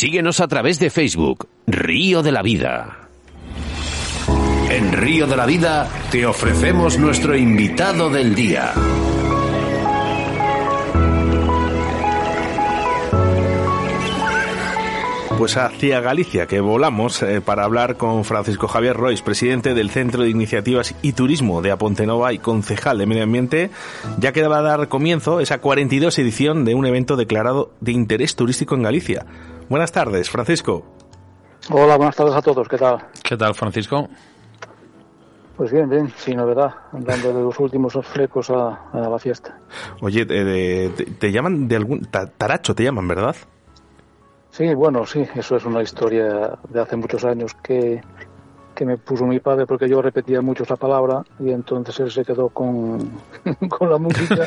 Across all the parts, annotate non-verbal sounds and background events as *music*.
Síguenos a través de Facebook, Río de la Vida. En Río de la Vida te ofrecemos nuestro invitado del día. Pues hacia Galicia, que volamos eh, para hablar con Francisco Javier Royce, presidente del Centro de Iniciativas y Turismo de Apontenova y concejal de Medio Ambiente, ya que va a dar comienzo esa 42 edición de un evento declarado de interés turístico en Galicia. Buenas tardes, Francisco. Hola, buenas tardes a todos, ¿qué tal? ¿Qué tal, Francisco? Pues bien, bien, sin novedad, andando de los últimos flecos a, a la fiesta. Oye, eh, te, te, llaman de algún... Taracho te llaman, ¿verdad? Sí, bueno, sí, eso es una historia de hace muchos años que, que me puso mi padre porque yo repetía mucho esa palabra y entonces él se quedó con, *laughs* con la música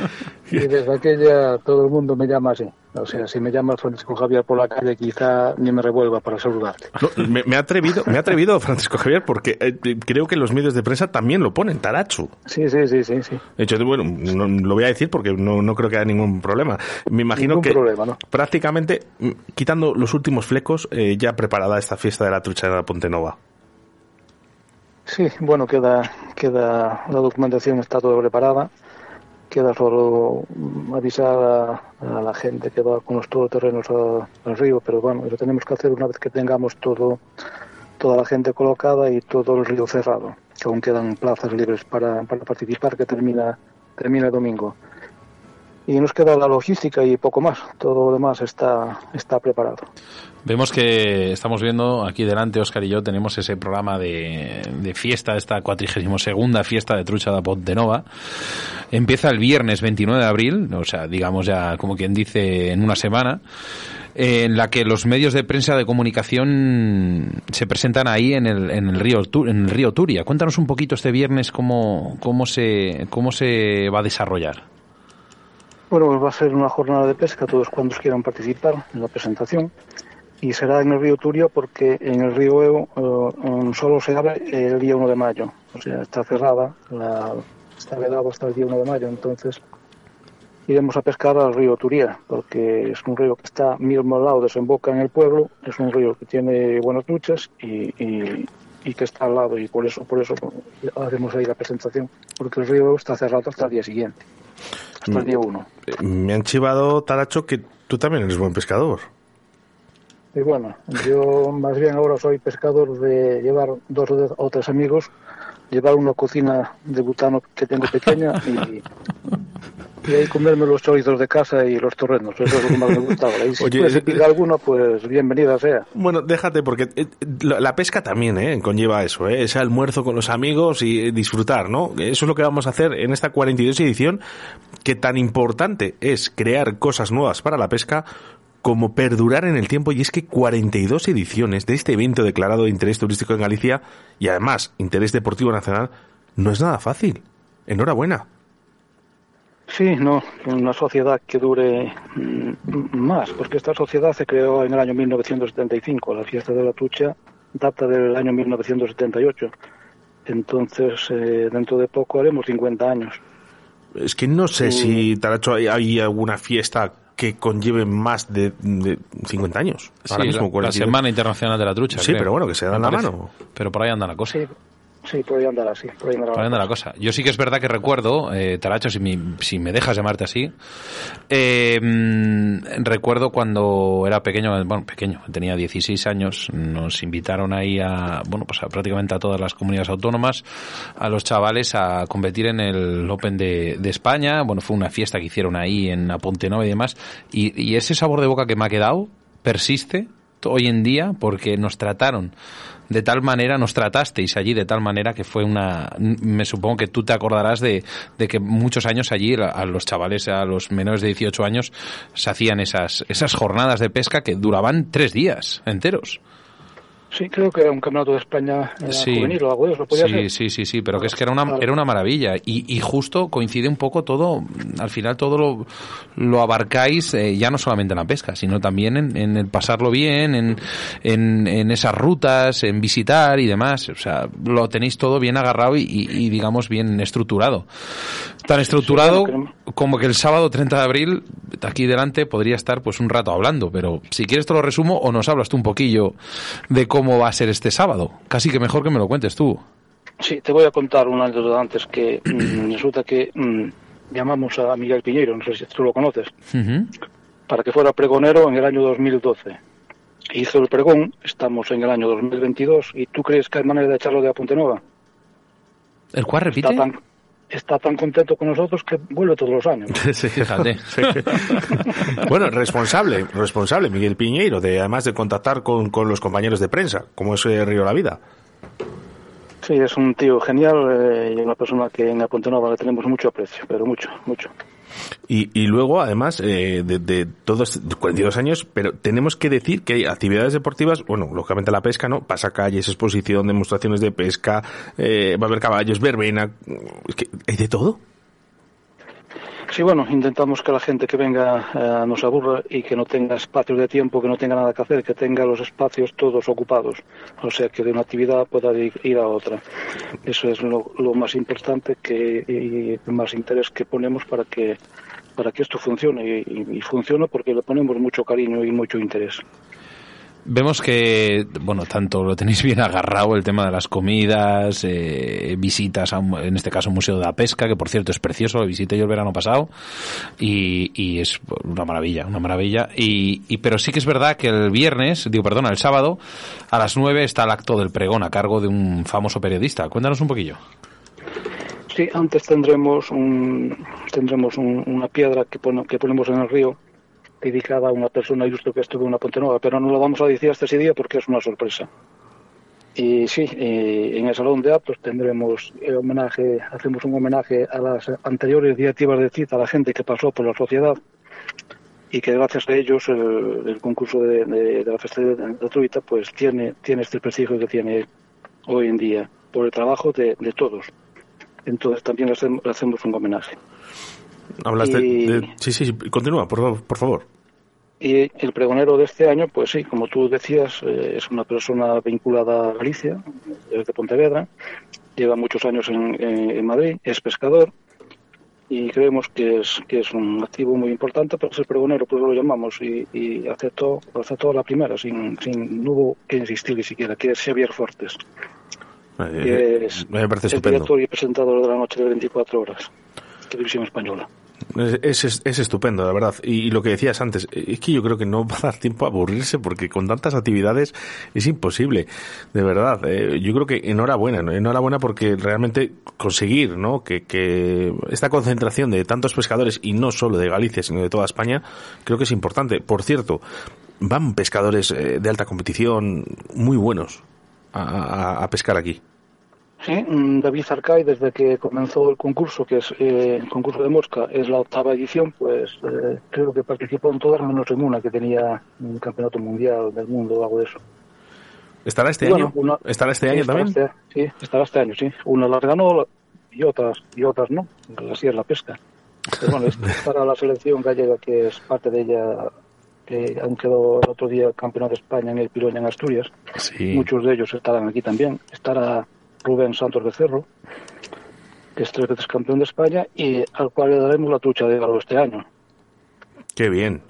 *laughs* y desde aquella todo el mundo me llama así. O sea, si me llamas Francisco Javier por la calle quizá ni me revuelva para saludarte. No, me, me, ha atrevido, me ha atrevido Francisco Javier porque eh, creo que los medios de prensa también lo ponen, Tarachu. Sí, sí, sí, sí. sí. De hecho, bueno, no, lo voy a decir porque no, no creo que haya ningún problema. Me imagino Ningún que problema, prácticamente, mm, quitando los últimos flecos, eh, ya preparada esta fiesta de la trucha de la Ponte Nova. Sí, bueno, queda, queda la documentación está toda preparada. Queda solo avisar a, a la gente que va con los todoterrenos al río, pero bueno, lo tenemos que hacer una vez que tengamos todo, toda la gente colocada y todo el río cerrado, que aún quedan plazas libres para, para participar, que termina, termina el domingo. Y nos queda la logística y poco más, todo lo demás está, está preparado. Vemos que estamos viendo aquí delante, Oscar y yo, tenemos ese programa de, de fiesta, esta 42 segunda fiesta de Trucha da Ponte Nova. Empieza el viernes 29 de abril, o sea, digamos ya como quien dice en una semana, en la que los medios de prensa de comunicación se presentan ahí en el, en el río en el río Turia. Cuéntanos un poquito este viernes cómo, cómo se cómo se va a desarrollar. Bueno, pues va a ser una jornada de pesca, todos cuantos quieran participar en la presentación. Y será en el río Turia porque en el río Eo eh, solo se abre el día 1 de mayo. O sea, está cerrada, la, está vedado hasta el día 1 de mayo. Entonces iremos a pescar al río Turia porque es un río que está mismo al lado, desemboca en el pueblo. Es un río que tiene buenas luchas y, y, y que está al lado. Y por eso, por eso haremos ahí la presentación. Porque el río está cerrado hasta el día siguiente, hasta el día 1. Eh, Me han chivado, Taracho, que tú también eres buen pescador. Y bueno, yo más bien ahora soy pescador de llevar dos o tres amigos, llevar una cocina de butano que tengo pequeña y, y ahí comerme los chorizos de casa y los torrenos. Eso es lo que más me gusta ahora. Y si Oye, se eh, pica alguno, pues bienvenida sea. Bueno, déjate, porque eh, la pesca también ¿eh? conlleva eso, ¿eh? ese almuerzo con los amigos y eh, disfrutar, ¿no? Eso es lo que vamos a hacer en esta 42 edición, que tan importante es crear cosas nuevas para la pesca como perdurar en el tiempo, y es que 42 ediciones de este evento declarado de interés turístico en Galicia, y además interés deportivo nacional, no es nada fácil. Enhorabuena. Sí, no, una sociedad que dure mm, más, porque esta sociedad se creó en el año 1975. La fiesta de la tucha data del año 1978. Entonces, eh, dentro de poco haremos 50 años. Es que no sé si, Taracho, hay, hay alguna fiesta que conlleve más de, de 50 años. Ahora Sí, mismo, la, la 42. Semana Internacional de la Trucha. Sí, creo, pero bueno, que se dan la parece. mano. Pero por ahí anda la cosa. Sí, sí, por ahí andará, sí, por ahí andará. Por ahí anda la cosa. Yo sí que es verdad que recuerdo, eh, Taracho, si, mi- si me dejas llamarte así, eh, mm, recuerdo cuando era pequeño, bueno, pequeño, tenía 16 años, nos invitaron ahí a, bueno, pues a prácticamente a todas las comunidades autónomas, a los chavales a competir en el Open de, de España. Bueno, fue una fiesta que hicieron ahí en Apontenova y demás. Y, y ese sabor de boca que me ha quedado persiste hoy en día porque nos trataron de tal manera, nos tratasteis allí de tal manera que fue una... Me supongo que tú te acordarás de, de que muchos años allí a los chavales, a los menores de 18 años, se hacían esas, esas jornadas de pesca que duraban tres días enteros. Sí, creo que era un campeonato de España Sí. juvenil o algo de eso, podía sí, ser. sí, sí, sí, pero que es que era una, era una maravilla. Y, y justo coincide un poco todo, al final todo lo, lo abarcáis eh, ya no solamente en la pesca, sino también en, en el pasarlo bien, en, en, en esas rutas, en visitar y demás. O sea, lo tenéis todo bien agarrado y, y- y, digamos bien estructurado. Tan estructurado como que el sábado 30 de abril, aquí delante, podría estar pues un rato hablando, pero si quieres te lo resumo o nos hablas tú un poquillo de cómo va a ser este sábado. Casi que mejor que me lo cuentes tú. Sí, te voy a contar un anécdota antes que *clears throat* mm, resulta que mm, llamamos a Miguel Piñeiro, no sé si tú lo conoces, para que fuera pregonero en el año 2012. Hizo el pregón, estamos en el año 2022 y tú crees que hay manera de echarlo de Apunte Nueva. ¿El cual repite? Está tan, está tan contento con nosotros que vuelve todos los años. *laughs* Sí. Fíjate. *laughs* bueno, responsable, responsable, Miguel Piñeiro, de además de contactar con, con los compañeros de prensa, como es eh, Río La Vida. Sí, es un tío genial eh, y una persona que en Apunte Nueva le tenemos mucho aprecio, pero mucho, mucho. Y, y luego, además, eh, de, de todos 42 años, pero tenemos que decir que hay actividades deportivas, bueno, lógicamente la pesca, ¿no? Pasacalles, exposición, demostraciones de pesca, eh, va a haber caballos, verbena, es que hay de todo. Sí, bueno, intentamos que la gente que venga eh, no se aburra y que no tenga espacios de tiempo, que no tenga nada que hacer, que tenga los espacios todos ocupados. O sea, que de una actividad pueda ir, a otra. Eso es lo, más importante que, y más interés que ponemos para que para que esto funcione y, y- funcione porque le ponemos mucho cariño y mucho interés. Vemos que, bueno, tanto lo tenéis bien agarrado el tema de las comidas, eh, visitas, a un- en este caso un museo de la pesca, que por cierto es precioso, lo visité yo el verano pasado y, y es una maravilla, una maravilla. Y, y- pero sí que es verdad que el viernes, digo, perdona, el sábado, a las 9 está el acto del pregón a cargo de un famoso periodista. Cuéntanos un poquillo. Sí, antes tendremos un, tendremos un- una piedra que, pone- que ponemos en el río dedicada a una persona ilustre que estuvo en una Ponte Nueva, pero no lo vamos a decir hasta ese día porque es una sorpresa. Y sí, eh, en el Salón de Actos tendremos el homenaje, hacemos un homenaje a las anteriores directivas de cita, a la gente que pasó por la sociedad y que gracias a ellos el, el concurso de, de- de la festividad gratuita pues tiene, tiene este prestigio que tiene hoy en día por el trabajo de, de todos. Entonces también le hacemos, un homenaje. Hablas de, Y- de- Sí, sí, sí, continúa, por, por favor. Y el pregonero de este año, pues sí, como tú decías, eh, es una persona vinculada a Galicia, desde Pontevedra, lleva muchos años en, en- en Madrid, es pescador y creemos que es, que es un activo muy importante para ser pregonero, pues lo llamamos y, y aceptó, aceptó a la primera, sin, sin, no hubo que insistir ni siquiera, que es Xavier Fortes, Eh, que es me parece el estupendo. director y presentador de la noche de 24 horas, televisión española. Es, es, es estupendo, la verdad. Y, lo que decías antes, es que yo creo que no *laughs* va a dar tiempo a aburrirse porque con tantas actividades es imposible, de verdad. eh, yo creo que enhorabuena, enhorabuena porque realmente conseguir ¿no? que, que esta concentración de tantos pescadores, y no solo de Galicia, sino de toda España, creo que es importante. Por cierto, van pescadores eh, de alta competición muy buenos a pescar aquí. Sí, mm, David Arcay, desde que comenzó el concurso, que es eh, el concurso de mosca, es la octava edición, pues eh, creo que participó en todas menos en una, que tenía un campeonato mundial del mundo o algo de eso. ¿Estará este bueno, año? una- ¿Estará este año estará también? este- sí, estará este año, sí. Una las ganó y otras y otras no, así es la pesca. Pero bueno, es *laughs* para la selección gallega, que es parte de ella, que han quedado el otro día campeón de España en el Piroña en Asturias. Sí. Muchos de ellos estarán aquí también. Estará Rubén Santos Becerro, que es tres veces campeón de España y al cual le daremos la trucha de oro este año. Qué bien,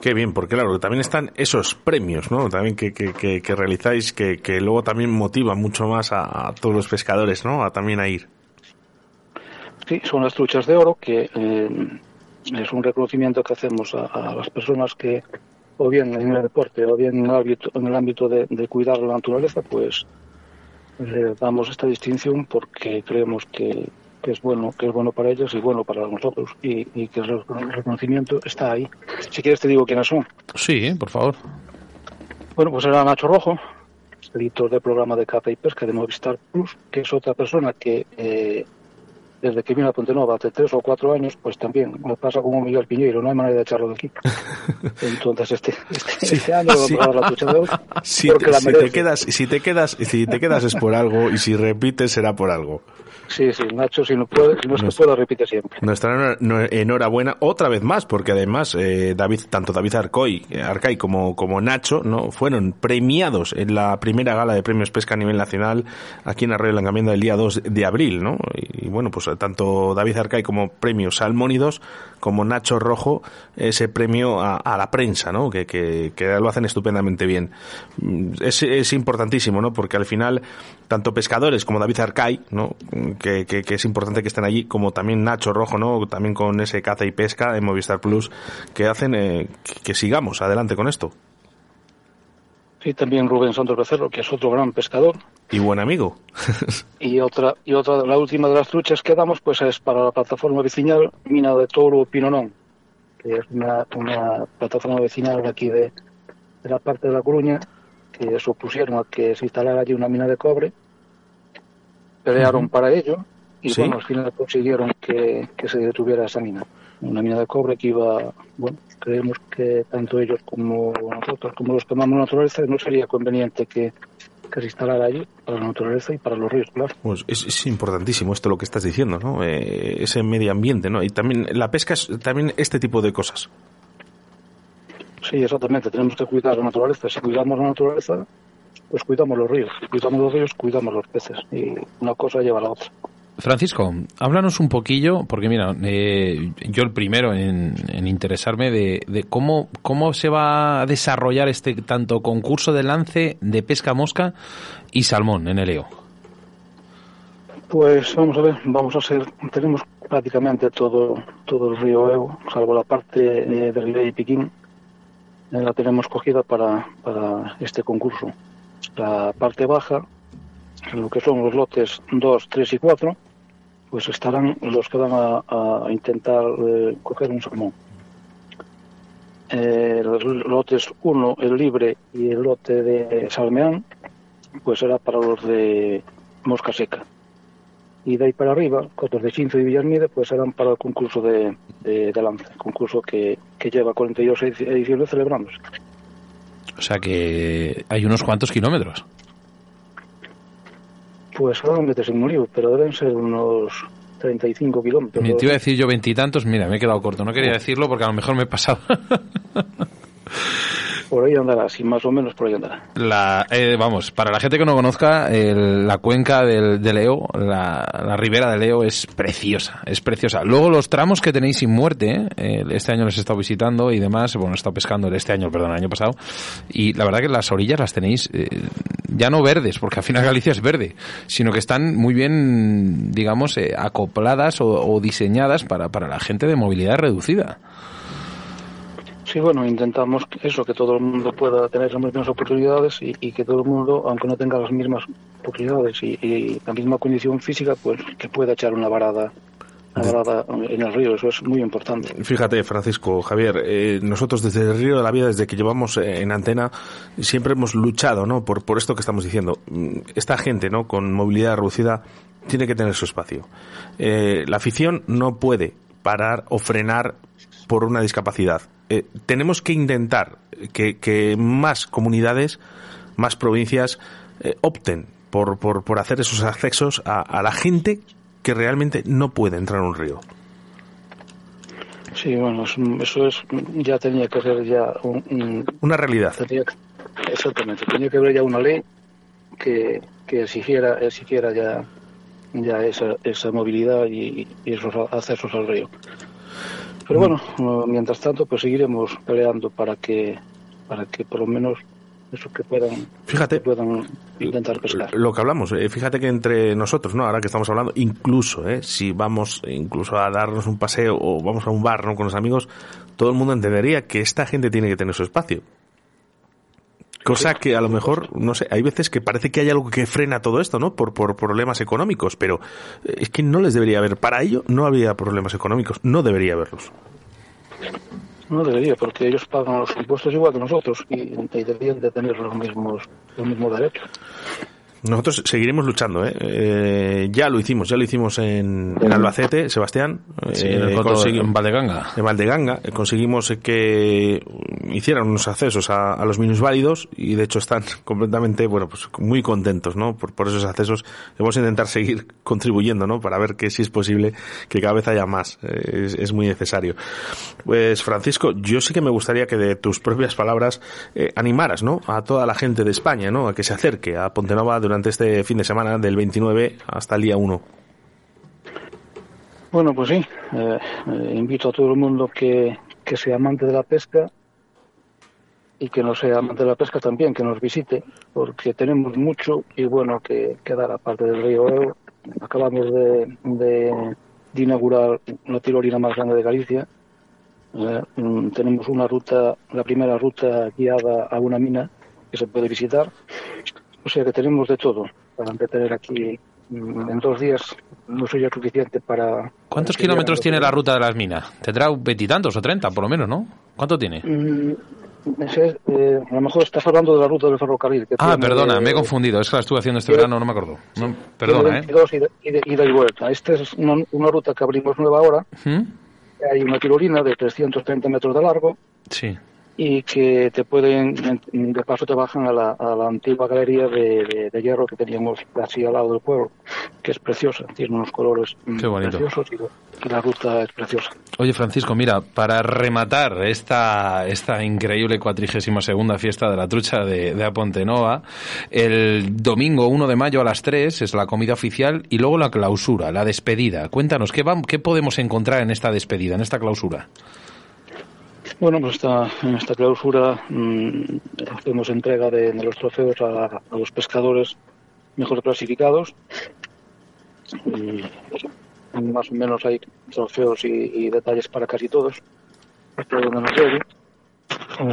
qué bien, porque claro, también están esos premios, ¿no? También que, que, que, que realizáis, que, que luego también motivan mucho más a, a todos los pescadores, ¿no? A también a ir. Sí, son las truchas de oro, que eh, es un reconocimiento que hacemos a, a las personas que, o bien en el deporte, o bien en el ámbito, en el ámbito de, de cuidar la naturaleza, pues le damos esta distinción porque creemos que, que es bueno que es bueno para ellos y bueno para nosotros y, y que el reconocimiento está ahí. Si quieres te digo quiénes son. Sí, por favor. Bueno, pues era Nacho Rojo, editor del programa de caza y pesca de Movistar Plus, que es otra persona que eh, desde que vino a Ponte Nova hace tres o cuatro años, pues también me pasa como Miguel Piñeiro, no hay manera de echarlo de aquí. *laughs* Entonces este, este, este año vamos a dar la ducha de hoy. *laughs* Si, te, si te quedas, si te quedas, si te quedas es por algo y si repites será por algo. Sí, sí, Nacho, si no, puede, si no es que pueda, repite siempre. Nuestra enhorabuena otra vez más, porque además eh, David, tanto David Arcoy, Arcay como, como Nacho no fueron premiados en la primera gala de premios pesca a nivel nacional aquí en Arroyo Langamiendo el día 2 de abril, ¿no? Y, bueno, pues tanto David Arcay como premio Salmónidos, como Nacho Rojo, ese premio a, la prensa, ¿no? Que, que, lo hacen estupendamente bien. Es, es importantísimo, ¿no? Porque al final, tanto pescadores como David Arcay, ¿no? que, que, es importante que estén allí, como también Nacho Rojo, ¿no? También con ese caza y pesca en Movistar Plus, que hacen eh, que, sigamos adelante con esto. Sí, también Rubén Santos Becerro, que es otro gran pescador. Y buen amigo. *laughs* y otra, y otra, la última de las truchas que damos, pues es para la plataforma vecinal Mina de Toro Pinonón, que es una, una plataforma vecinal aquí de, de la parte de La Coruña, que se opusieron a que se instalara allí una mina de cobre pelearon para ello y bueno, al final consiguieron que, se detuviera esa mina. Una mina de cobre que iba, bueno, creemos que tanto ellos como nosotros, como los que amamos naturaleza, no sería conveniente que, se instalara allí para la naturaleza y para los ríos, claro. Pues es, importantísimo esto lo que estás diciendo, ¿no? Eh, ese medio ambiente, ¿no? Y también la pesca es también este tipo de cosas. Sí, exactamente. Tenemos que cuidar la naturaleza. Si cuidamos la naturaleza, pues cuidamos los ríos. Si cuidamos los ríos, cuidamos los peces. Y una cosa lleva a la otra. Francisco, háblanos un poquillo, porque mira, eh, yo el primero en, interesarme de, cómo, cómo se va a desarrollar este tanto concurso de lance de pesca mosca y salmón en el EO. Pues vamos a ver, vamos a ser, tenemos prácticamente todo, todo el río Eo, salvo la parte de, de Ribey y Piquín, la tenemos cogida para, para este concurso la parte baja, lo que son los lotes 2, 3 y 4, pues estarán los que van a, intentar eh, coger un salmón. Eh, los lotes 1, el libre y el lote de salmeán, pues será para los de mosca seca. Y de ahí para arriba, cotos de Chinzo y Villarmide, pues serán para el concurso de, de, lance, concurso que, que lleva 42 ediciones celebrándose. O sea que hay unos cuantos kilómetros. Pues ahora me un lío, pero deben ser unos 35 kilómetros. Me te iba a decir yo veintitantos, mira, me he quedado corto. No quería decirlo porque a lo mejor me he pasado. *laughs* Por ahí andará, sí, más o menos por ahí andará. La, eh, vamos, para la gente que no conozca, la cuenca del, de Leo, la, ribera de Leo es preciosa, es preciosa. Luego los tramos que tenéis sin muerte, eh, este año los he estado visitando y demás, bueno, he estado pescando este año, perdón, el año pasado, y la verdad que las orillas las tenéis eh, ya no verdes, porque al final Galicia es verde, sino que están muy bien, digamos, acopladas o, o diseñadas para, para la gente de movilidad reducida. Sí, bueno, intentamos eso, que todo el mundo pueda tener las mismas oportunidades y, que todo el mundo, aunque no tenga las mismas oportunidades y, la misma condición física, pues que pueda echar una varada varada en el río, eso es muy importante. Fíjate, Francisco, Javier, eh, nosotros desde el Río de la Vida, desde que llevamos eh, en antena, siempre hemos luchado, ¿no? Por, por esto que estamos diciendo. Mm, esta gente, ¿no? Con movilidad reducida, tiene que tener su espacio. Eh, la afición no puede parar o frenar por una discapacidad. Eh, tenemos que intentar que, más comunidades, más provincias eh, opten por, por, por, hacer esos accesos a, la gente que realmente no puede entrar en un río. Sí, bueno, eso es ya tenía que ser ya una realidad. exactamente, tenía que haber ya una ley que, que exigiera, exigiera ya, ya esa, esa movilidad y, y esos accesos al río. Pero bueno, mientras tanto, pues seguiremos peleando para que, para que por lo menos eso que puedan, fíjate, puedan intentar pescar. Lo que hablamos, eh, fíjate que entre nosotros, ¿no? Ahora que estamos hablando, incluso, ¿eh? Si vamos incluso a darnos un paseo o vamos a un bar, ¿no? Con los amigos, todo el mundo entendería que esta gente tiene que tener su espacio. Cosa que a lo mejor, no sé, hay veces que parece que hay algo que frena todo esto, ¿no? Por, por problemas económicos, pero eh, es que no les debería haber. Para ello no había problemas económicos, no debería haberlos. No debería, porque ellos pagan los impuestos igual que nosotros y, deberían de tener los mismos, los mismos derechos. Nosotros seguiremos luchando, ¿eh? ¿eh? ya lo hicimos, ya lo hicimos en, Albacete, Sebastián. Sí, en, eh, en Valdeganga. En Valdeganga. Eh, conseguimos que hicieran unos accesos a, los minusválidos y de hecho están *laughs* completamente, bueno, pues muy contentos, ¿no? Por, por esos accesos. Vamos a intentar seguir *laughs* contribuyendo, ¿no? Para ver que si es posible que cada vez haya más. Es, es, muy necesario. Pues Francisco, yo sí que me gustaría que de tus propias palabras animaras, ¿no? A toda la gente de España, ¿no? A que se acerque a Pontenova durante este fin de semana, del 29 hasta el día 1? Bueno, pues sí, eh, eh, invito a todo el mundo que, que sea amante de la pesca y que no sea amante de la pesca también, que nos visite, porque tenemos mucho y bueno que, que dar aparte del río Eo. Acabamos de, de, inaugurar la tirolina más grande de Galicia. Eh, mm, tenemos una ruta, la primera ruta guiada a una mina que se puede visitar. O sea que tenemos de todo para tener aquí mm, en dos días no sería suficiente para... ¿Cuántos kilómetros tiene la ruta de las minas? Tendrá veintitantos o treinta, por lo menos, ¿no? ¿Cuánto tiene? Mm, eh, a lo mejor estás hablando de la ruta del ferrocarril. ah, perdona, me he confundido. Es que la estuve haciendo este verano, no me acuerdo. perdona, ¿eh? Y de, y vuelta. Esta es una, ruta que abrimos nueva ahora. Hay una tirolina de 330 metros de largo. Sí y que te pueden, de paso te bajan a la, a la antigua galería de, de, hierro que teníamos así al lado del pueblo, que es preciosa, tiene unos colores preciosos y, la ruta es preciosa. Oye Francisco, mira, para rematar esta, esta increíble cuatrigésima segunda fiesta de la trucha de, de Apontenova, el domingo 1 de mayo a las 3 es la comida oficial y luego la clausura, la despedida. Cuéntanos, ¿qué, qué podemos encontrar en esta despedida, en esta clausura? Bueno, pues esta, en esta clausura mmm, hacemos entrega de, de los trofeos a, a, los pescadores mejor clasificados. Y, más o menos hay trofeos y, y detalles para casi todos. Hasta donde nos llegue. A,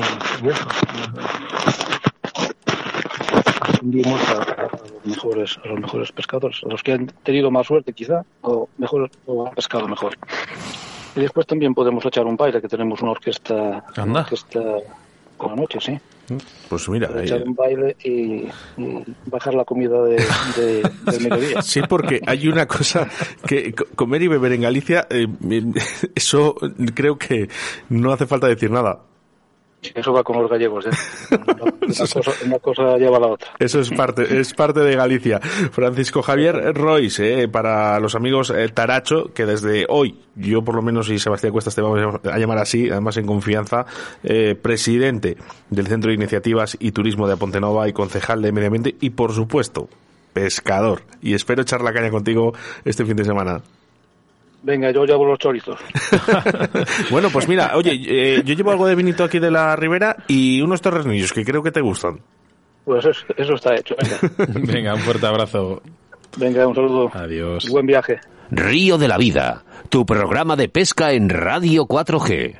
los mejores, a los mejores pescadores, a los que han tenido más suerte quizá, o mejor, o han pescado mejor. Y después también podemos echar un baile, que tenemos una orquesta, una orquesta con la noche, sí. Pues mira, echar un baile y, y, bajar la comida de, de, *laughs* del mediodía. Sí, porque hay una cosa que comer y beber en Galicia, eh, *laughs* eso creo que no hace falta decir nada. Eso va con los gallegos, ¿eh? *laughs* Una, cosa, una, cosa, lleva a la otra. Eso es parte, es parte de Galicia. Francisco Javier Royce, ¿eh? para los amigos eh, Taracho, que desde hoy, yo por lo menos y Sebastián Cuestas te vamos a llamar así, además en confianza, eh, presidente del Centro de Iniciativas y Turismo de Apontenova y concejal de Medio Ambiente y por supuesto, pescador. Y espero echar la caña contigo este fin de semana. Venga, yo llevo los chorizos. *laughs* bueno, pues mira, oye, eh, yo llevo algo de vinito aquí de la ribera y unos torrenillos que creo que te gustan. Pues eso, eso está hecho. Venga. *laughs* venga, un fuerte abrazo. Venga, un saludo. Adiós. Buen viaje. Río de la Vida, tu programa de pesca en Radio 4G.